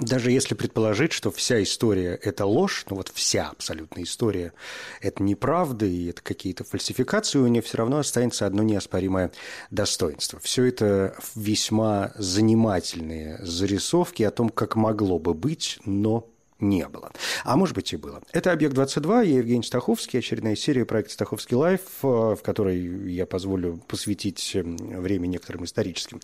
Даже если предположить, что вся история – это ложь, ну вот вся абсолютная история – это неправда и это какие-то фальсификации, у нее все равно останется одно неоспоримое достоинство. Все это весьма занимательные зарисовки о том, как могло бы быть, но не было. А может быть и было. Это «Объект-22», я Евгений Стаховский, очередная серия проекта «Стаховский лайф», э, в которой я позволю посвятить э, время некоторым историческим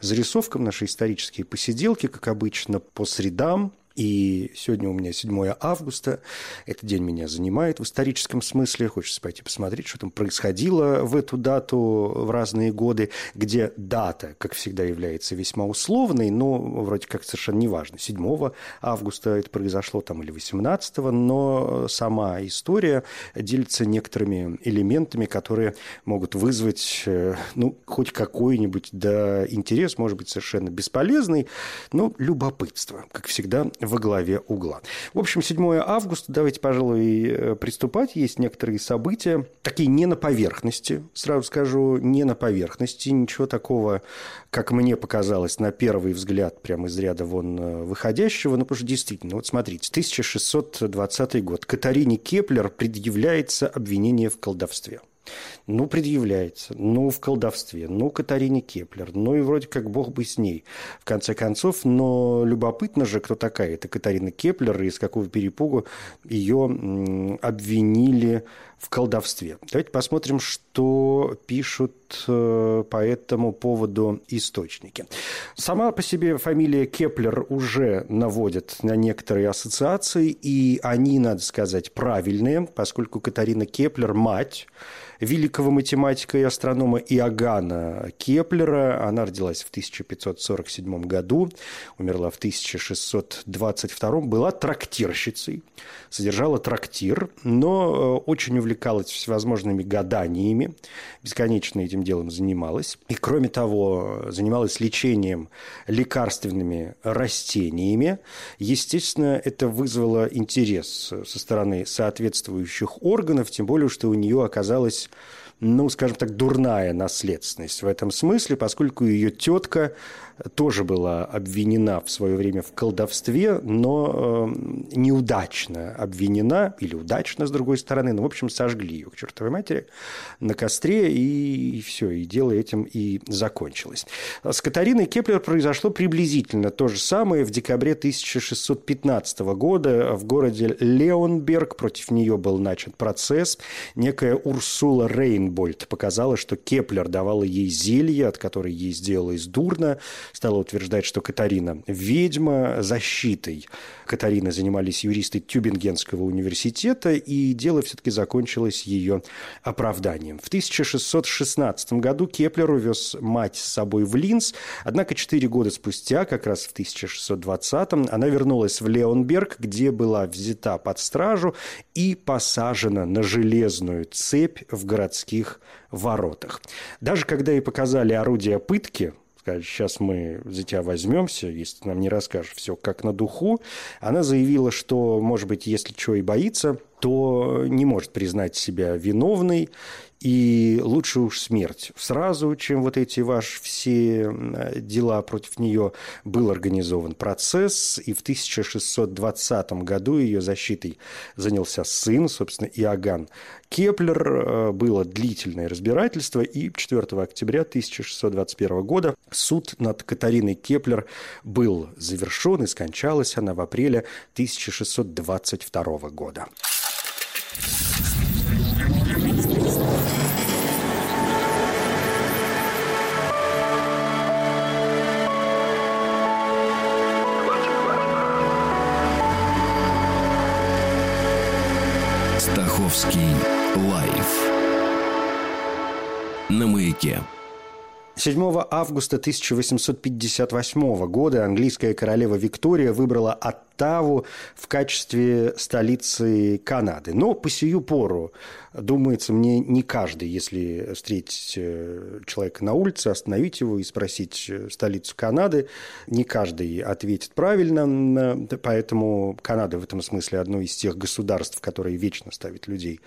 зарисовкам, наши исторические посиделки, как обычно, по средам, и сегодня у меня 7 августа. Этот день меня занимает в историческом смысле. Хочется пойти посмотреть, что там происходило в эту дату в разные годы, где дата, как всегда, является весьма условной, но вроде как совершенно неважно. 7 августа это произошло там или 18, но сама история делится некоторыми элементами, которые могут вызвать, э, ну, хоть какой-нибудь, да, интерес, может быть, совершенно бесполезный, но любопытство, как всегда, во главе угла. В общем, 7 августа, давайте, пожалуй, э, приступать. Есть некоторые события, такие не на поверхности, сразу скажу, не на поверхности, ничего такого, как мне показалось, на первый взгляд, прямо из ряда вон э, выходящего, ну, потому что действительно, вот смотрите, 1620 год, Катарине Кеплер предъявляется обвинение в колдовстве. Ну, предъявляется. Ну, в колдовстве. Ну, Катарине Кеплер. Ну, и вроде как бог бы с ней. В конце концов, но любопытно же, кто такая эта Катарина Кеплер и из какого перепугу ее обвинили в колдовстве. Давайте посмотрим, что пишут э, по этому поводу источники. Сама по себе фамилия Кеплер уже наводит на некоторые ассоциации, и они, надо сказать, правильные, поскольку Катарина Кеплер – мать великого математика и астронома Иоганна Кеплера. Она родилась в 1547 году, умерла в 1622, была трактирщицей, содержала трактир, но э, очень увлекалась всевозможными гаданиями, бесконечно этим делом занималась. И, кроме того, занималась лечением лекарственными растениями. Естественно, это вызвало интерес со стороны соответствующих органов, тем более, что у нее оказалась ну, скажем так, дурная наследственность в этом смысле, поскольку ее тетка тоже была обвинена в свое время в колдовстве, но э, неудачно обвинена, или удачно, с другой стороны, ну, в общем, сожгли ее к чертовой матери на костре, и, и все, и дело этим и закончилось. С Катариной Кеплер произошло приблизительно то же самое в декабре 1615 года в городе Леонберг. Против нее был начат процесс. Некая Урсула Рейнбольд показала, что Кеплер давала ей зелье, от которой ей сделалось дурно, стала утверждать, что Катарина – ведьма, защитой Катарины занимались юристы Тюбингенского университета, и дело все-таки закончилось ее оправданием. В 1616 году Кеплер увез мать с собой в Линц, однако четыре года спустя, как раз в 1620-м, она вернулась в Леонберг, где была взята под стражу и посажена на железную цепь в городских воротах. Даже когда ей показали орудия пытки, сказать, сейчас мы за тебя возьмемся, если ты нам не расскажешь все как на духу. Она заявила, что, может быть, если чего и боится, то не может признать себя виновной и лучше уж смерть сразу, чем вот эти ваши все дела против нее. Был организован процесс, и в 1620 году ее защитой занялся сын, собственно, Иоганн Кеплер. Э, было длительное разбирательство, и 4 октября 1621 года суд над Катариной Кеплер был завершен, и скончалась она в апреле 1622 года. Стаховский лайф на маяке. 7 августа 1858 года английская королева Виктория выбрала Оттаву в качестве столицы Канады. Но по сию пору, думается мне, не каждый, если встретить э, человека на улице, остановить его и спросить э, столицу Канады, не каждый ответит правильно, поэтому Канада в этом смысле одно из тех государств, которые вечно ставят людей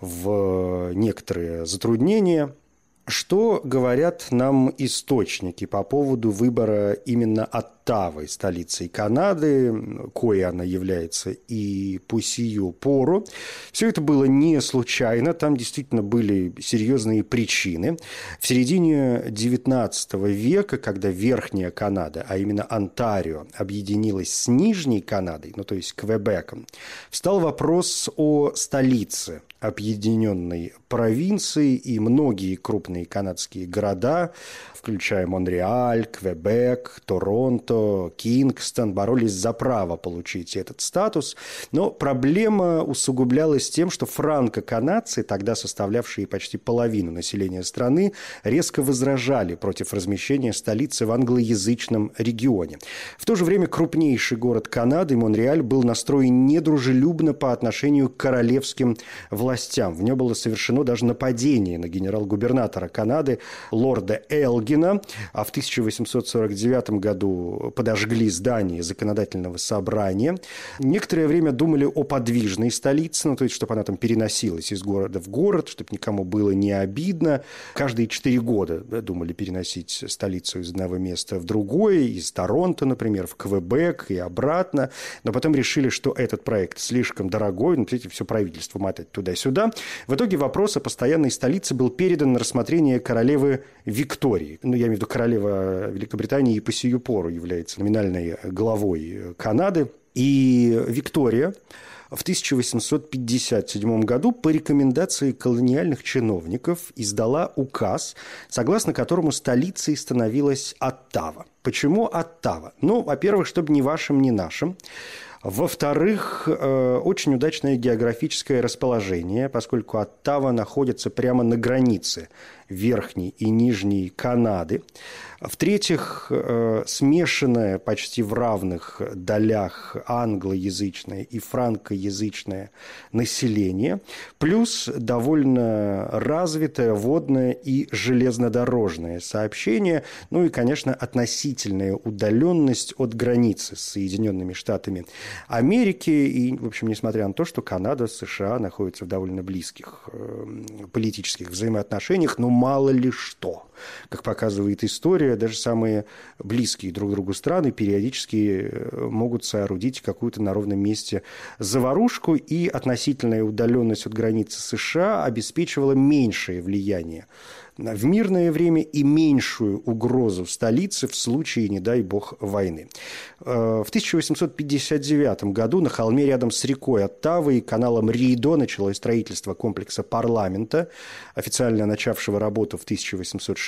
в некоторые затруднения – что говорят нам источники по поводу выбора именно Оттавы, столицей Канады, кое она является и по сию пору? Все это было не случайно, там действительно были серьезные причины. В середине XIX века, когда Верхняя Канада, а именно Онтарио, объединилась с Нижней Канадой, ну то есть Квебеком, встал вопрос о столице объединенной провинции, и многие крупные канадские города, включая Монреаль, Квебек, Торонто, Кингстон, боролись за право получить этот статус. Но проблема усугублялась тем, что франко-канадцы, тогда составлявшие почти половину населения страны, резко возражали против размещения столицы в англоязычном регионе. В то же время крупнейший город Канады, Монреаль, был настроен недружелюбно по отношению к королевским властям. В нем было совершено даже нападение на генерал-губернатора Канады лорда Элгина, а в 1849 году подожгли здание законодательного собрания. Некоторое время думали о подвижной столице, ну, то есть, чтобы она там переносилась из города в город, чтобы никому было не обидно. Каждые четыре года думали переносить столицу из одного места в другое, из Торонто, например, в Квебек и обратно. Но потом решили, что этот проект слишком дорогой, ну, смотрите, все правительство мотать туда-сюда. В итоге вопрос о постоянной столице был передан на рассмотрение королевы Виктории. Ну, я имею в виду королева Великобритании и по сию пору является номинальной главой Канады. И Виктория в 1857 году по рекомендации колониальных чиновников издала указ, согласно которому столицей становилась Оттава. Почему Оттава? Ну, во-первых, чтобы ни вашим, ни нашим. Во-вторых, э, очень удачное географическое расположение, поскольку Оттава находится прямо на границе Верхней и Нижней Канады. В-третьих, э, смешанное почти в равных долях англоязычное и франкоязычное население, плюс довольно развитое водное и железнодорожное сообщение, ну и, конечно, относительная удаленность от границы с Соединенными Штатами Америки. И, в общем, несмотря на то, что Канада США находятся в довольно близких э, политических взаимоотношениях, но мало ли что. Как показывает история, даже самые близкие друг другу страны периодически э, могут соорудить какую-то на ровном месте заварушку, и относительная удаленность от границы США обеспечивала меньшее влияние в мирное время и меньшую угрозу столице в случае, не дай бог, войны. Э, в 1859 году на холме рядом с рекой Оттавой и каналом Ридо началось строительство комплекса парламента, официально начавшего работу в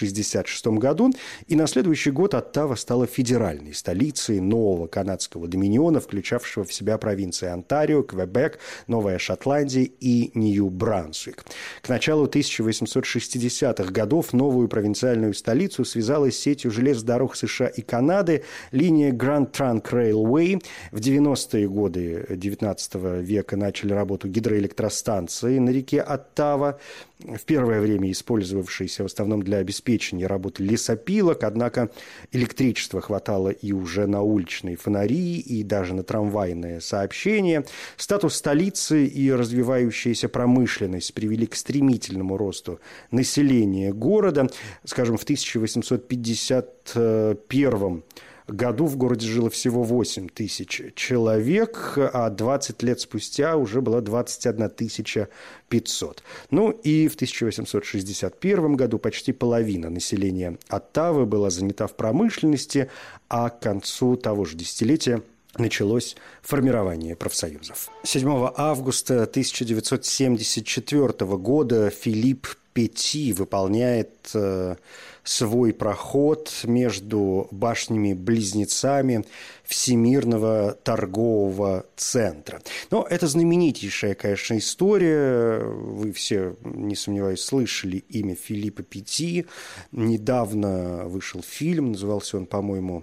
1866 году, и на следующий год Оттава стала федеральной столицей нового канадского доминиона, включавшего в себя провинции Онтарио, Квебек, Новая Шотландия и Нью-Брансуик. К началу 1860-х годов новую провинциальную столицу связалась с сетью железных дорог США и Канады линия Grand Trunk Railway. В 90-е годы XIX века начали работу гидроэлектростанции на реке Оттава в первое время использовавшиеся в основном для обеспечения работы лесопилок, однако электричества хватало и уже на уличные фонари, и даже на трамвайное сообщение. Статус столицы и развивающаяся промышленность привели к стремительному росту населения города. Скажем, в 1851 году в городе жило всего 8 тысяч человек, а 20 лет спустя уже было 21 тысяча 500. Ну и в 1861 году почти половина населения Оттавы была занята в промышленности, а к концу того же десятилетия началось формирование профсоюзов. 7 августа 1974 года Филипп Пети выполняет э, свой проход между башнями-близнецами Всемирного торгового центра. Но это знаменитейшая, конечно, история. Вы все, не сомневаюсь, слышали имя Филиппа Пяти. Недавно вышел фильм, назывался он, по-моему,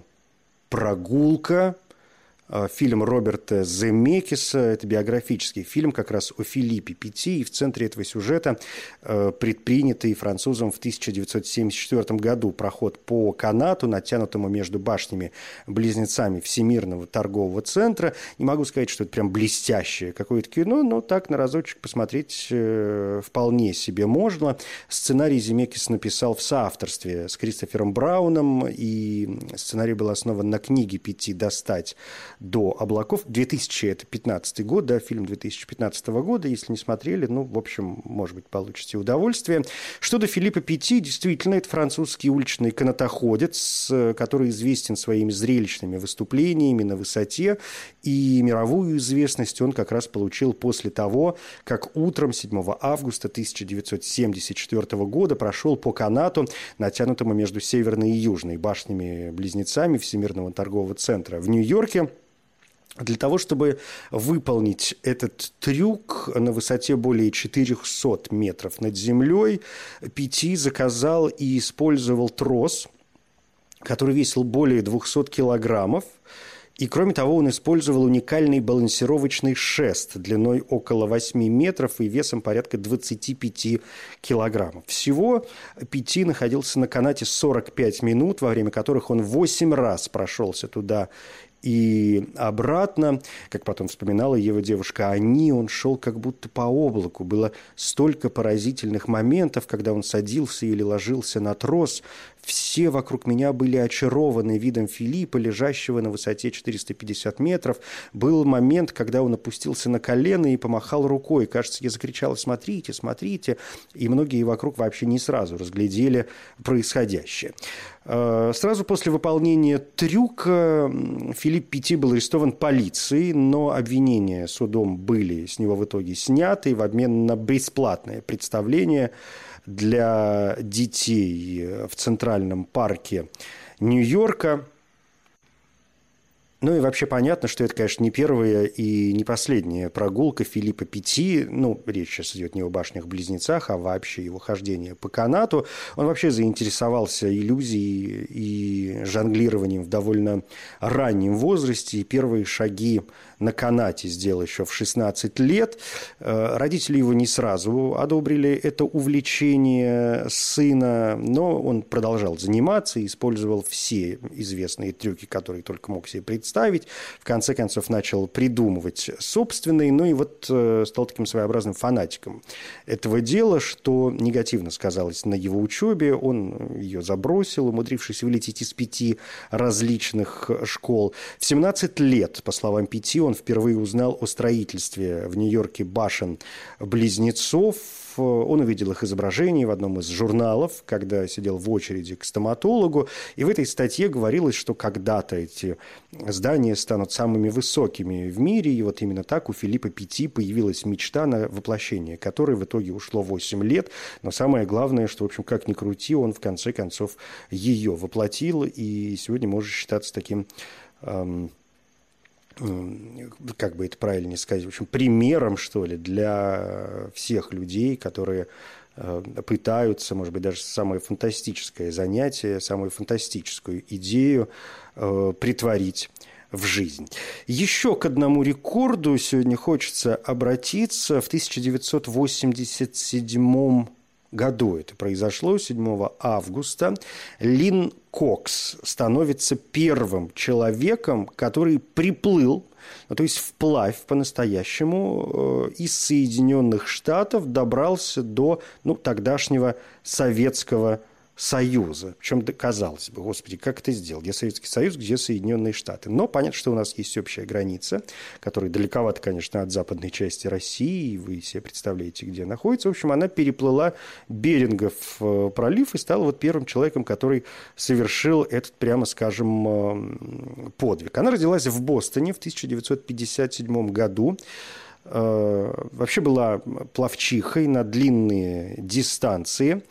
«Прогулка», фильм Роберта Земекиса. Это биографический фильм как раз о Филиппе Пяти. И в центре этого сюжета э, предпринятый французом в 1974 году проход по канату, натянутому между башнями-близнецами Всемирного торгового центра. Не могу сказать, что это прям блестящее какое-то кино, но так на разочек посмотреть э, вполне себе можно. Сценарий Земекис написал в соавторстве с Кристофером Брауном, и сценарий был основан на книге «Пяти достать» до облаков. 2015 год, да, фильм 2015 года. Если не смотрели, ну, в общем, может быть, получите удовольствие. Что до Филиппа Пяти, действительно, это французский уличный канатоходец, который известен своими зрелищными выступлениями на высоте. И мировую известность он как раз получил после того, как утром 7 августа 1974 года прошел по канату, натянутому между северной и южной башнями-близнецами Всемирного торгового центра в Нью-Йорке. Для того, чтобы выполнить этот трюк на высоте более 400 метров над землей, Пяти заказал и использовал трос, который весил более 200 килограммов. И, кроме того, он использовал уникальный балансировочный шест длиной около 8 метров и весом порядка 25 килограммов. Всего Пяти находился на канате 45 минут, во время которых он 8 раз прошелся туда и обратно, как потом вспоминала его девушка, они, он шел как будто по облаку. Было столько поразительных моментов, когда он садился или ложился на трос, все вокруг меня были очарованы видом Филиппа, лежащего на высоте 450 метров. Был момент, когда он опустился на колено и помахал рукой. Кажется, я закричала «смотрите, смотрите!» И многие вокруг вообще не сразу разглядели происходящее. Э, сразу после выполнения трюка Филипп Пяти был арестован полицией, но обвинения судом были с него в итоге сняты в обмен на бесплатное представление – для детей в Центральном парке Нью-Йорка. Ну и вообще понятно, что это, конечно, не первая и не последняя прогулка Филиппа Пяти. Ну, речь сейчас идет не о башнях-близнецах, а вообще его хождение по канату. Он вообще заинтересовался иллюзией и жонглированием в довольно раннем возрасте. И первые шаги на канате сделал еще в 16 лет. Э, родители его не сразу одобрили это увлечение сына, но он продолжал заниматься и использовал все известные трюки, которые только мог себе представить. В конце концов начал придумывать собственные, ну и вот э, стал таким своеобразным фанатиком этого дела, что негативно сказалось на его учебе. Он ее забросил, умудрившись вылететь из пяти различных школ. В 17 лет, по словам Пяти, он впервые узнал о строительстве в Нью-Йорке башен-близнецов. Он увидел их изображение в одном из журналов, когда сидел в очереди к стоматологу. И в этой статье говорилось, что когда-то эти здания станут самыми высокими в мире. И вот именно так у Филиппа Пяти появилась мечта на воплощение, которой в итоге ушло 8 лет. Но самое главное, что, в общем, как ни крути, он в конце концов ее воплотил. И сегодня может считаться таким эм, как бы это правильнее сказать, в общем, примером, что ли, для всех людей, которые э, пытаются, может быть, даже самое фантастическое занятие, самую фантастическую идею э, притворить в жизнь. Еще к одному рекорду сегодня хочется обратиться. В 1987 году это произошло, 7 августа, Лин Кокс становится первым человеком, который приплыл, ну, то есть вплавь по-настоящему, э, из Соединенных Штатов добрался до ну, тогдашнего Советского. Причем, казалось бы, господи, как это сделал? Где Советский Союз, где Соединенные Штаты? Но понятно, что у нас есть общая граница, которая далековато, конечно, от западной части России, вы себе представляете, где находится. В общем, она переплыла Берингов э, пролив и стала вот первым человеком, который совершил этот, прямо скажем, э, подвиг. Она родилась в Бостоне в 1957 году. вообще была пловчихой на длинные дистанции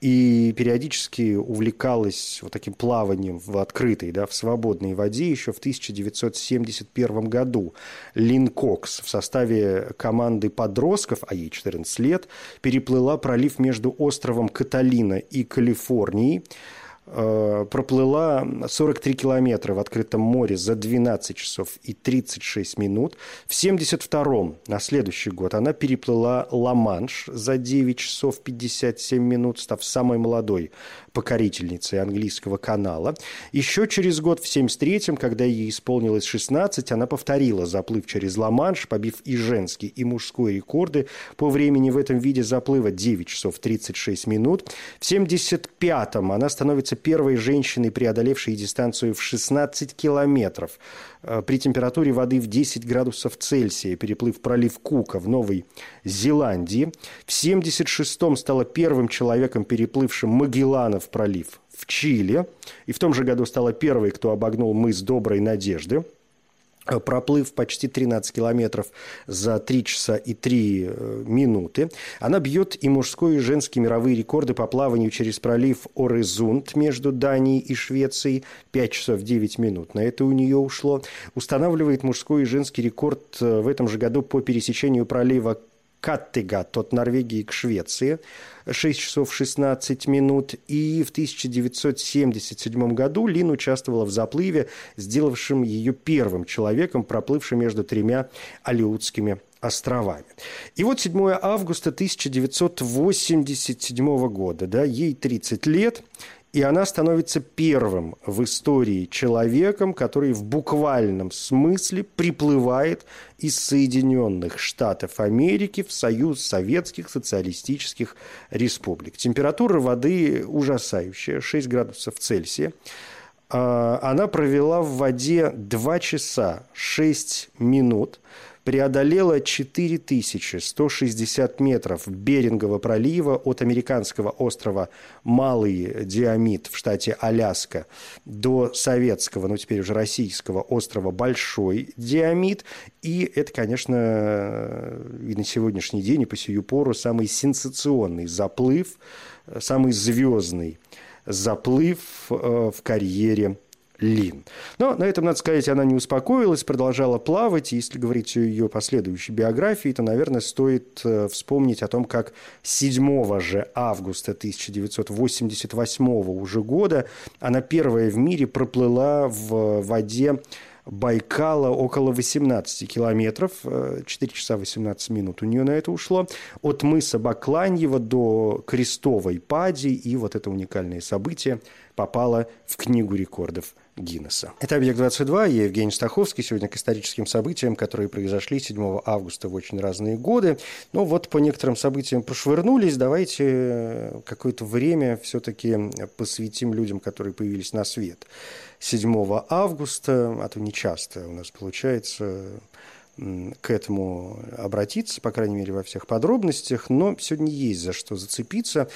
и периодически увлекалась вот таким плаванием в открытой, да, в свободной воде еще в 1971 году. Лин Кокс в составе команды подростков, а ей 14 лет, переплыла пролив между островом Каталина и Калифорнией, проплыла 43 километра в открытом море за 12 часов и 36 минут. В 72-м, на следующий год, она переплыла Ла-Манш за 9 часов 57 минут, став самой молодой покорительницей английского канала. Еще через год, в 73-м, когда ей исполнилось 16, она повторила заплыв через Ла-Манш, побив и женский, и мужской рекорды по времени в этом виде заплыва 9 часов 36 минут. В 75-м она становится первой женщиной, преодолевшей дистанцию в 16 километров э, при температуре воды в 10 градусов Цельсия, переплыв пролив Кука в Новой Зеландии. В 76-м стала первым человеком, переплывшим Магелланов пролив в Чили. И в том же году стала первой, кто обогнул мыс Доброй Надежды – проплыв почти 13 километров за 3 часа и 3 э, минуты. Она бьет и мужской, и женский мировые рекорды по плаванию через пролив Орезунд между Данией и Швецией 5 часов 9 минут. На это у нее ушло. Устанавливает мужской и женский рекорд э, в этом же году по пересечению пролива Каттегат от Норвегии к Швеции, 6 часов 16 минут. И в 1977 году Лин участвовала в заплыве, сделавшем ее первым человеком, проплывшим между тремя Алиутскими островами. И вот 7 августа 1987 года, да, ей 30 лет, и она становится первым в истории человеком, который в буквальном смысле приплывает из Соединенных Штатов Америки в Союз Советских Социалистических Республик. Температура воды ужасающая, 6 градусов Цельсия. А, она провела в воде 2 часа 6 минут – преодолела 4160 метров Берингового пролива от американского острова Малый Диамид в штате Аляска до советского, ну теперь уже российского острова Большой Диамид. И это, конечно, и на сегодняшний день, и по сию пору самый сенсационный заплыв, самый звездный заплыв э, в карьере Лин. Но на этом, надо сказать, она не успокоилась, продолжала плавать. И если говорить о ее последующей биографии, то, наверное, стоит э, вспомнить о том, как 7 же августа 1988 уже года она первая в мире проплыла в воде Байкала около 18 километров, 4 э, часа 18 минут у нее на это ушло, от мыса Бакланьева до Крестовой Пади, и вот это уникальное событие попало в Книгу рекордов Гиннесса. Это «Объект-22», я Евгений Стаховский. Сегодня к историческим событиям, которые произошли 7 августа в очень разные годы. Но вот по некоторым событиям прошвырнулись. Давайте э, какое-то время все-таки посвятим людям, которые появились на свет. 7 августа, а то не часто у нас получается к этому обратиться, по крайней мере, во всех подробностях, но сегодня есть за что зацепиться.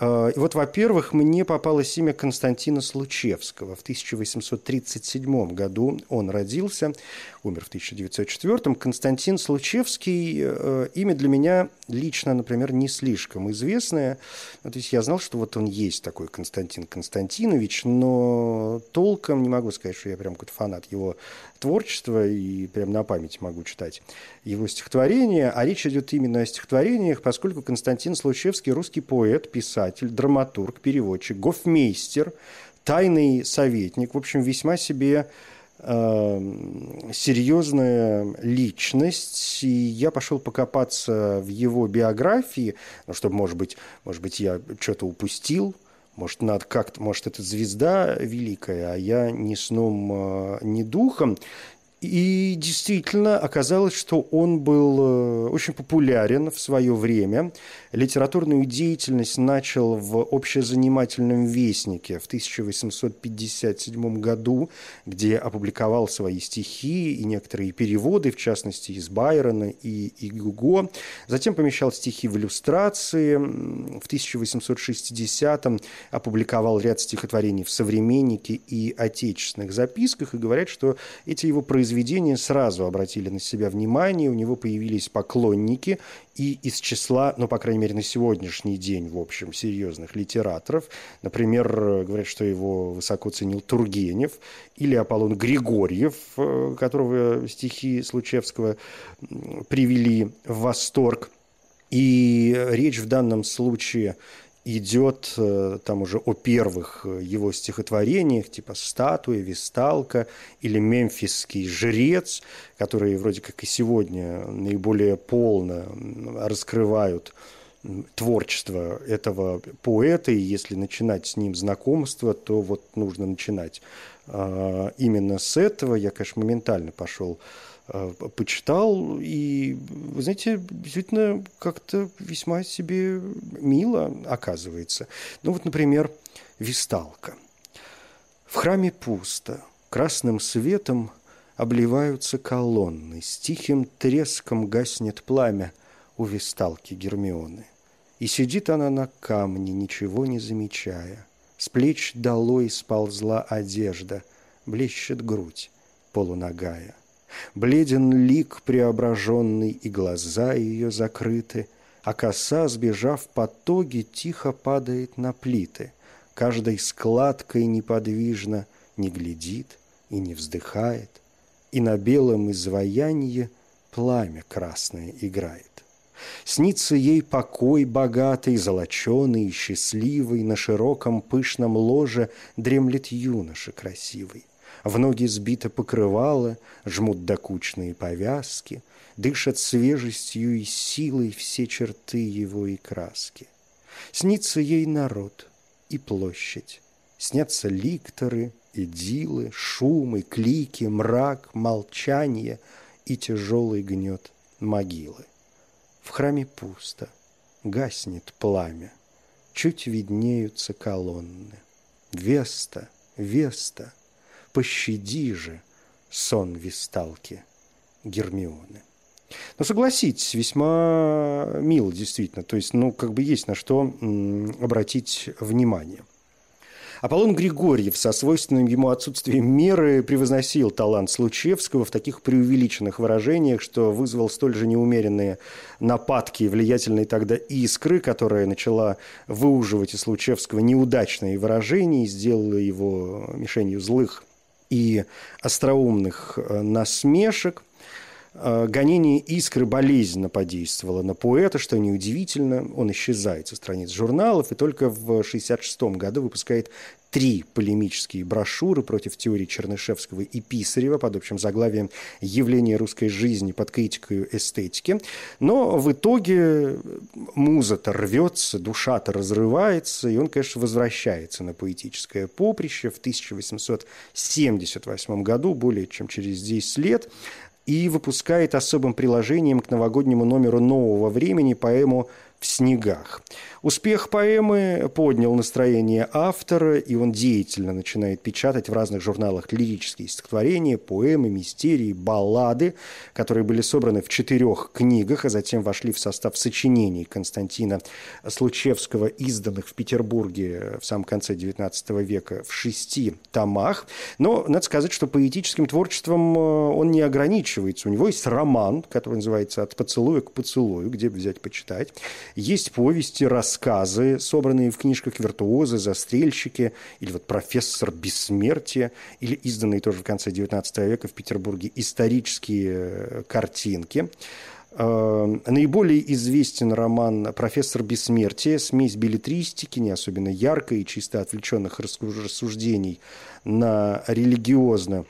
А, и вот, во-первых, мне попалось имя Константина Случевского. В 1837 году он родился, умер в 1904. Константин Случевский э, – имя для меня лично, например, не слишком известное. Ну, то есть я знал, что вот он есть такой Константин Константинович, но толком не могу сказать, что я прям какой-то фанат его творчества и прям на память могу читать его стихотворения. А речь идет именно о стихотворениях, поскольку Константин Случевский – русский поэт, писатель, драматург, переводчик, гофмейстер, тайный советник, в общем, весьма себе Эм, серьезная личность, и я пошел покопаться в его биографии, ну, чтобы, может быть, может быть, я что-то упустил, может, надо как-то, может, это звезда великая, а я ни сном, э, ни духом. И действительно оказалось, что он был э, очень популярен в свое время. Литературную деятельность начал в общезанимательном вестнике в 1857 году, где опубликовал свои стихи и некоторые переводы, в частности, из Байрона и, и Гуго. Затем помещал стихи в иллюстрации. В 1860-м опубликовал ряд стихотворений в «Современнике» и «Отечественных записках». И говорят, что эти его произведения произведения сразу обратили на себя внимание, у него появились поклонники, и из числа, ну, по крайней мере, на сегодняшний день, в общем, серьезных литераторов, например, говорят, что его высоко ценил Тургенев или Аполлон Григорьев, э, которого стихи Случевского привели в восторг. И речь в данном случае идет э, там уже о первых э, его стихотворениях, типа «Статуя», «Висталка» или «Мемфисский жрец», которые вроде как и сегодня наиболее полно раскрывают творчество этого поэта, и если начинать с ним знакомство, то вот нужно начинать а, именно с этого. Я, конечно, моментально пошел почитал, и, вы знаете, действительно как-то весьма себе мило оказывается. Ну вот, например, Висталка. В храме пусто, красным светом обливаются колонны, с тихим треском гаснет пламя у Висталки Гермионы. И сидит она на камне, ничего не замечая. С плеч долой сползла одежда, блещет грудь полуногая. Бледен лик преображенный, и глаза ее закрыты, а коса, сбежав по тоге, тихо падает на плиты. Каждой складкой неподвижно не глядит и не вздыхает, и на белом изваянии пламя красное играет. Снится ей покой богатый, золоченый и счастливый, На широком пышном ложе дремлет юноша красивый. В ноги сбито покрывало, жмут докучные повязки, Дышат свежестью и силой все черты его и краски. Снится ей народ и площадь, снятся ликторы, идилы, шумы, клики, мрак, молчание и тяжелый гнет могилы. В храме пусто, гаснет пламя, чуть виднеются колонны. Веста, Веста, пощади же сон висталки Гермионы. Но согласитесь, весьма мило действительно. То есть, ну, как бы есть на что обратить внимание. Аполлон Григорьев со свойственным ему отсутствием меры превозносил талант Случевского в таких преувеличенных выражениях, что вызвал столь же неумеренные нападки влиятельной тогда искры, которая начала выуживать из Случевского неудачные выражения и сделала его мишенью злых и остроумных э, насмешек. Э, гонение искры болезненно подействовало на поэта, что неудивительно. Он исчезает со страниц журналов и только в 1966 году выпускает три полемические брошюры против теории Чернышевского и Писарева под общим заглавием «Явление русской жизни под критикой эстетики». Но в итоге муза-то рвется, душа-то разрывается, и он, конечно, возвращается на поэтическое поприще в 1878 году, более чем через 10 лет, и выпускает особым приложением к новогоднему номеру «Нового времени» поэму в снегах. Успех поэмы поднял настроение автора, и он деятельно начинает печатать в разных журналах лирические стихотворения, поэмы, мистерии, баллады, которые были собраны в четырех книгах, а затем вошли в состав сочинений Константина Случевского, изданных в Петербурге в самом конце XIX века в шести томах. Но надо сказать, что поэтическим творчеством э, он не ограничивается. У него есть роман, который называется «От поцелуя к поцелую», где взять почитать. Есть повести, рассказы, собранные в книжках «Виртуозы», «Застрельщики» или вот «Профессор бессмертия», или изданные тоже в конце XIX века в Петербурге исторические э, картинки. Э, наиболее известен роман «Профессор бессмертия», смесь билетристики, не особенно яркой и чисто отвлеченных рассуждений на религиозно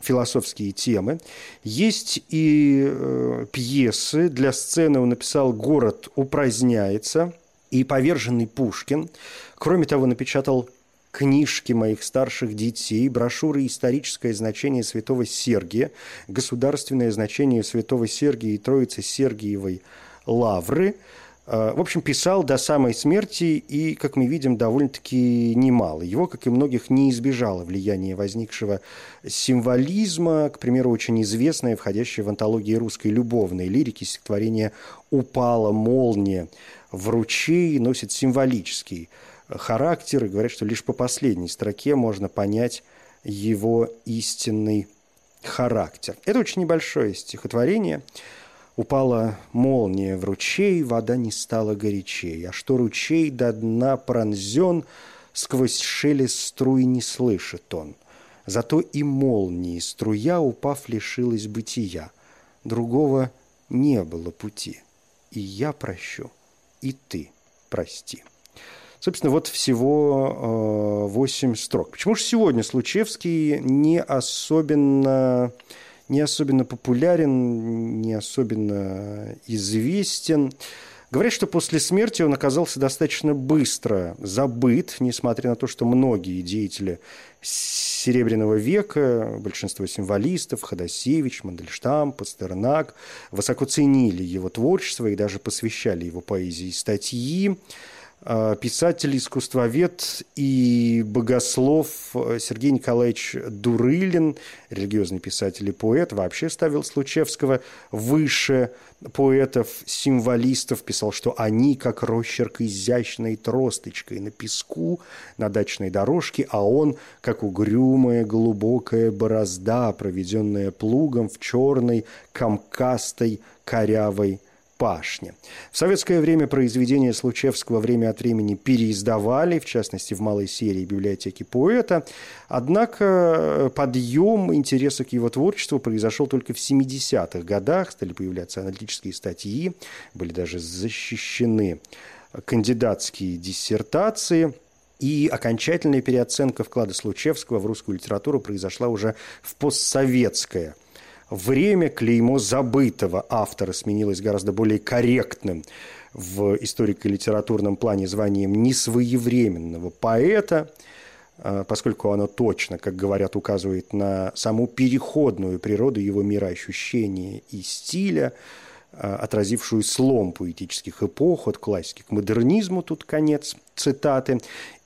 философские темы. Есть и э, пьесы. Для сцены он написал «Город упраздняется» и «Поверженный Пушкин». Кроме того, напечатал книжки моих старших детей, брошюры «Историческое значение святого Сергия», «Государственное значение святого Сергия и Троицы Сергиевой Лавры», в общем, писал до самой смерти и, как мы видим, довольно-таки немало. Его, как и многих, не избежало влияние возникшего символизма, к примеру, очень известное, входящее в антологию русской любовной лирики, стихотворение «Упала молния в ручей» носит символический характер и говорят, что лишь по последней строке можно понять его истинный характер. Это очень небольшое стихотворение. Упала молния в ручей, вода не стала горячей, а что ручей до дна пронзен, сквозь шелест струи не слышит он. Зато и молнии струя, упав, лишилась бытия. Другого не было пути. И я прощу, и ты прости. Собственно, вот всего э, строк. Почему же сегодня Случевский не особенно, не особенно популярен, не особенно известен? Говорят, что после смерти он оказался достаточно быстро забыт, несмотря на то, что многие деятели Серебряного века, большинство символистов, Ходосевич, Мандельштам, Пастернак, высоко ценили его творчество и даже посвящали его поэзии статьи. А, писатель, искусствовед и богослов Сергей Николаевич Дурылин, религиозный писатель и поэт, вообще ставил Случевского выше поэтов, символистов, писал, что они как росчерк изящной тросточкой на песку на дачной дорожке, а он как угрюмая глубокая борозда, проведенная плугом в черной, комкастой, корявой пашня. В советское время произведения Случевского время от времени переиздавали, в частности, в малой серии библиотеки поэта. Однако э, подъем интереса к его творчеству произошел только в 70-х годах. Стали появляться аналитические статьи, были даже защищены кандидатские диссертации – и окончательная переоценка вклада Случевского в русскую литературу произошла уже в постсоветское – время клеймо забытого автора сменилось гораздо более корректным в историко-литературном плане званием несвоевременного поэта, а, поскольку оно точно, как говорят, указывает на саму переходную природу его мироощущения и стиля, а, отразившую слом поэтических эпох от классики к модернизму, тут конец цитаты,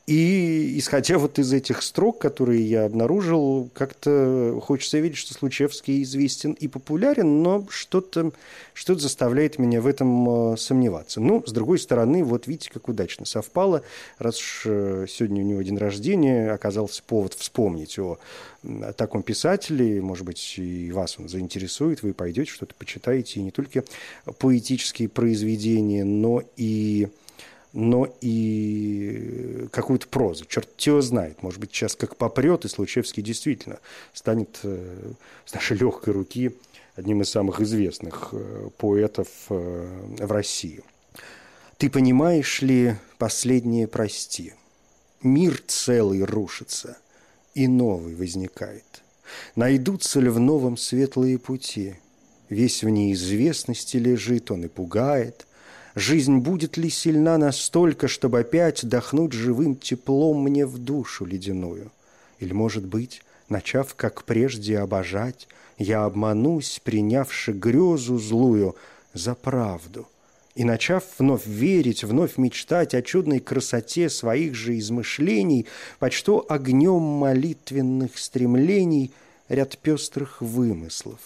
и исходя вот из этих строк, которые я обнаружил, как-то хочется видеть, что Случевский известен и популярен, но что-то что заставляет меня в этом э, сомневаться. Ну, с другой стороны, вот видите, как удачно совпало, раз уж э, сегодня у него день рождения, оказался повод вспомнить о таком писателе, может быть, и вас он заинтересует, вы пойдете, что-то почитаете, и не только поэтические произведения, но и но и какую-то прозу. Черт его знает. Может быть, сейчас как попрет, и Случевский действительно станет э, с нашей легкой руки одним из самых известных э, поэтов э, в России. Ты понимаешь ли последнее прости? Мир целый рушится, и новый возникает. Найдутся ли в новом светлые пути? Весь в неизвестности лежит, он и пугает – Жизнь будет ли сильна настолько, чтобы опять дохнуть живым теплом мне в душу ледяную? Или, может быть, начав, как прежде, обожать, я обманусь, принявши грезу злую за правду, и, начав вновь верить, вновь мечтать о чудной красоте своих же измышлений, почту огнем молитвенных стремлений ряд пестрых вымыслов,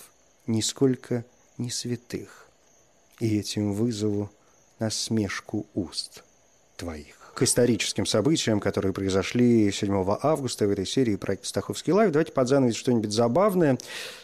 нисколько не святых. И этим вызову насмешку уст твоих к историческим событиям, которые произошли 7 августа в этой серии проекта «Стаховский Live». Давайте под занавес что-нибудь забавное.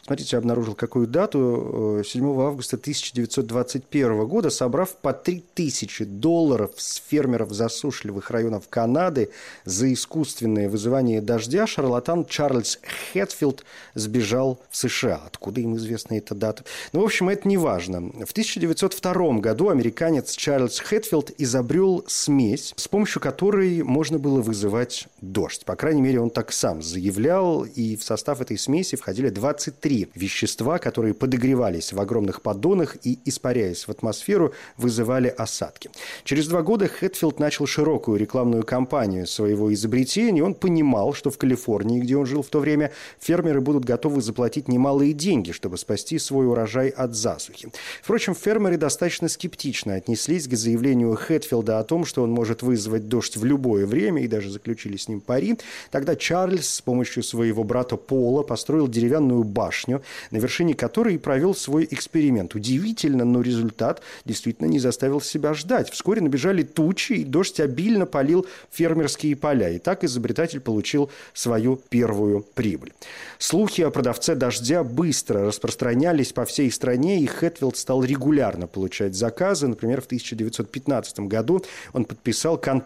Смотрите, я обнаружил какую дату. 7 э, августа 1921 года, собрав по 3000 долларов с фермеров засушливых районов Канады за искусственное вызывание дождя, шарлатан Чарльз Хэтфилд сбежал в США. Откуда им известна эта дата? Ну, в общем, это не важно. В 1902 году американец Чарльз Хэтфилд изобрел смесь, с помощью помощью которой можно было вызывать дождь. По крайней мере, он так сам заявлял, и в состав этой смеси входили 23 вещества, которые подогревались в огромных поддонах и, испаряясь в атмосферу, вызывали осадки. Через два года Хэтфилд начал широкую рекламную кампанию своего изобретения. Он понимал, что в Калифорнии, где он жил в то время, фермеры будут готовы заплатить немалые деньги, чтобы спасти свой урожай от засухи. Впрочем, фермеры достаточно скептично отнеслись к заявлению Хэтфилда о том, что он может вызвать вызвать дождь в любое время и даже заключили с ним пари. Тогда Чарльз с помощью своего брата Пола построил деревянную башню на вершине которой и провел свой эксперимент. Удивительно, но результат действительно не заставил себя ждать. Вскоре набежали тучи, и дождь обильно полил фермерские поля. И так изобретатель получил свою первую прибыль. Слухи о продавце дождя быстро распространялись по всей стране, и Хэтфилд стал регулярно получать заказы. Например, в 1915 году он подписал контракт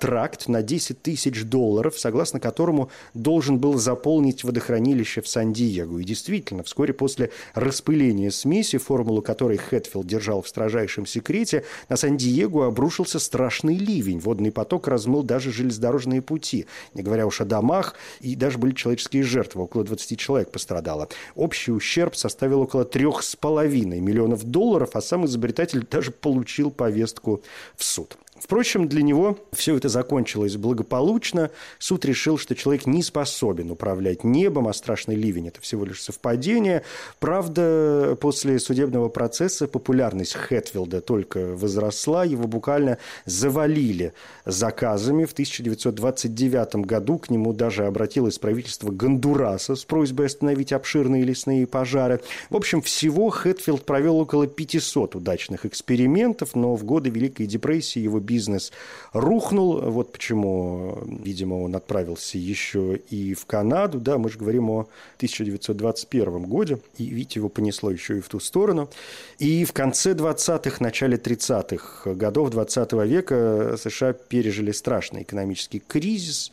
на 10 тысяч долларов, согласно которому должен был заполнить водохранилище в Сан-Диего. И действительно, вскоре после распыления смеси, формулу которой Хэтфилд держал в строжайшем секрете, на Сан-Диего обрушился страшный ливень. Водный поток размыл даже железнодорожные пути, не говоря уж о домах, и даже были человеческие жертвы. Около 20 человек пострадало. Общий ущерб составил около 3,5 миллионов долларов, а сам изобретатель даже получил повестку в суд. Впрочем, для него все это закончилось благополучно. Суд решил, что человек не способен управлять небом, а страшный ливень – это всего лишь совпадение. Правда, после судебного процесса популярность Хэтфилда только возросла, его буквально завалили заказами. В 1929 году к нему даже обратилось правительство Гондураса с просьбой остановить обширные лесные пожары. В общем, всего Хэтфилд провел около 500 удачных экспериментов, но в годы Великой депрессии его бизнес рухнул. Вот почему, видимо, он отправился еще и в Канаду. Да, мы же говорим о 1921 годе. И, видите, его понесло еще и в ту сторону. И в конце 20-х, начале 30-х годов 20 века США пережили страшный экономический кризис.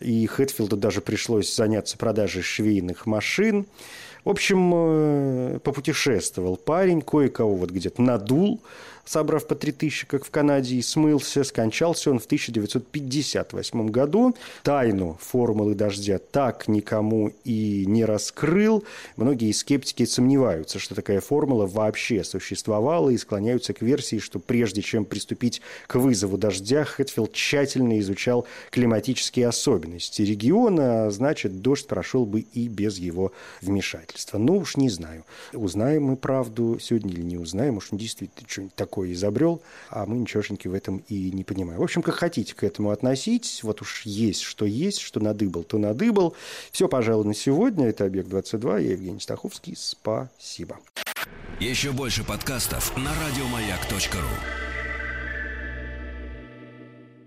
И Хэтфилду даже пришлось заняться продажей швейных машин. В общем, э, попутешествовал парень, кое-кого вот где-то надул, собрав по 3000, как в Канаде, и смылся. Скончался он в 1958 году. Тайну формулы дождя так никому и не раскрыл. Многие скептики сомневаются, что такая формула вообще существовала и склоняются к версии, что прежде чем приступить к вызову дождя, Хэтфилд тщательно изучал климатические особенности региона, а значит, дождь прошел бы и без его вмешательства. Ну уж не знаю, узнаем мы правду сегодня или не узнаем, уж действительно что-нибудь такое такое изобрел, а мы ничегошеньки в этом и не понимаем. В общем, как хотите к этому относитесь, вот уж есть, что есть, что надыбал, то надыбал. Все, пожалуй, на сегодня. Это «Объект-22», я Евгений Стаховский. Спасибо. Еще больше подкастов на радиомаяк.ру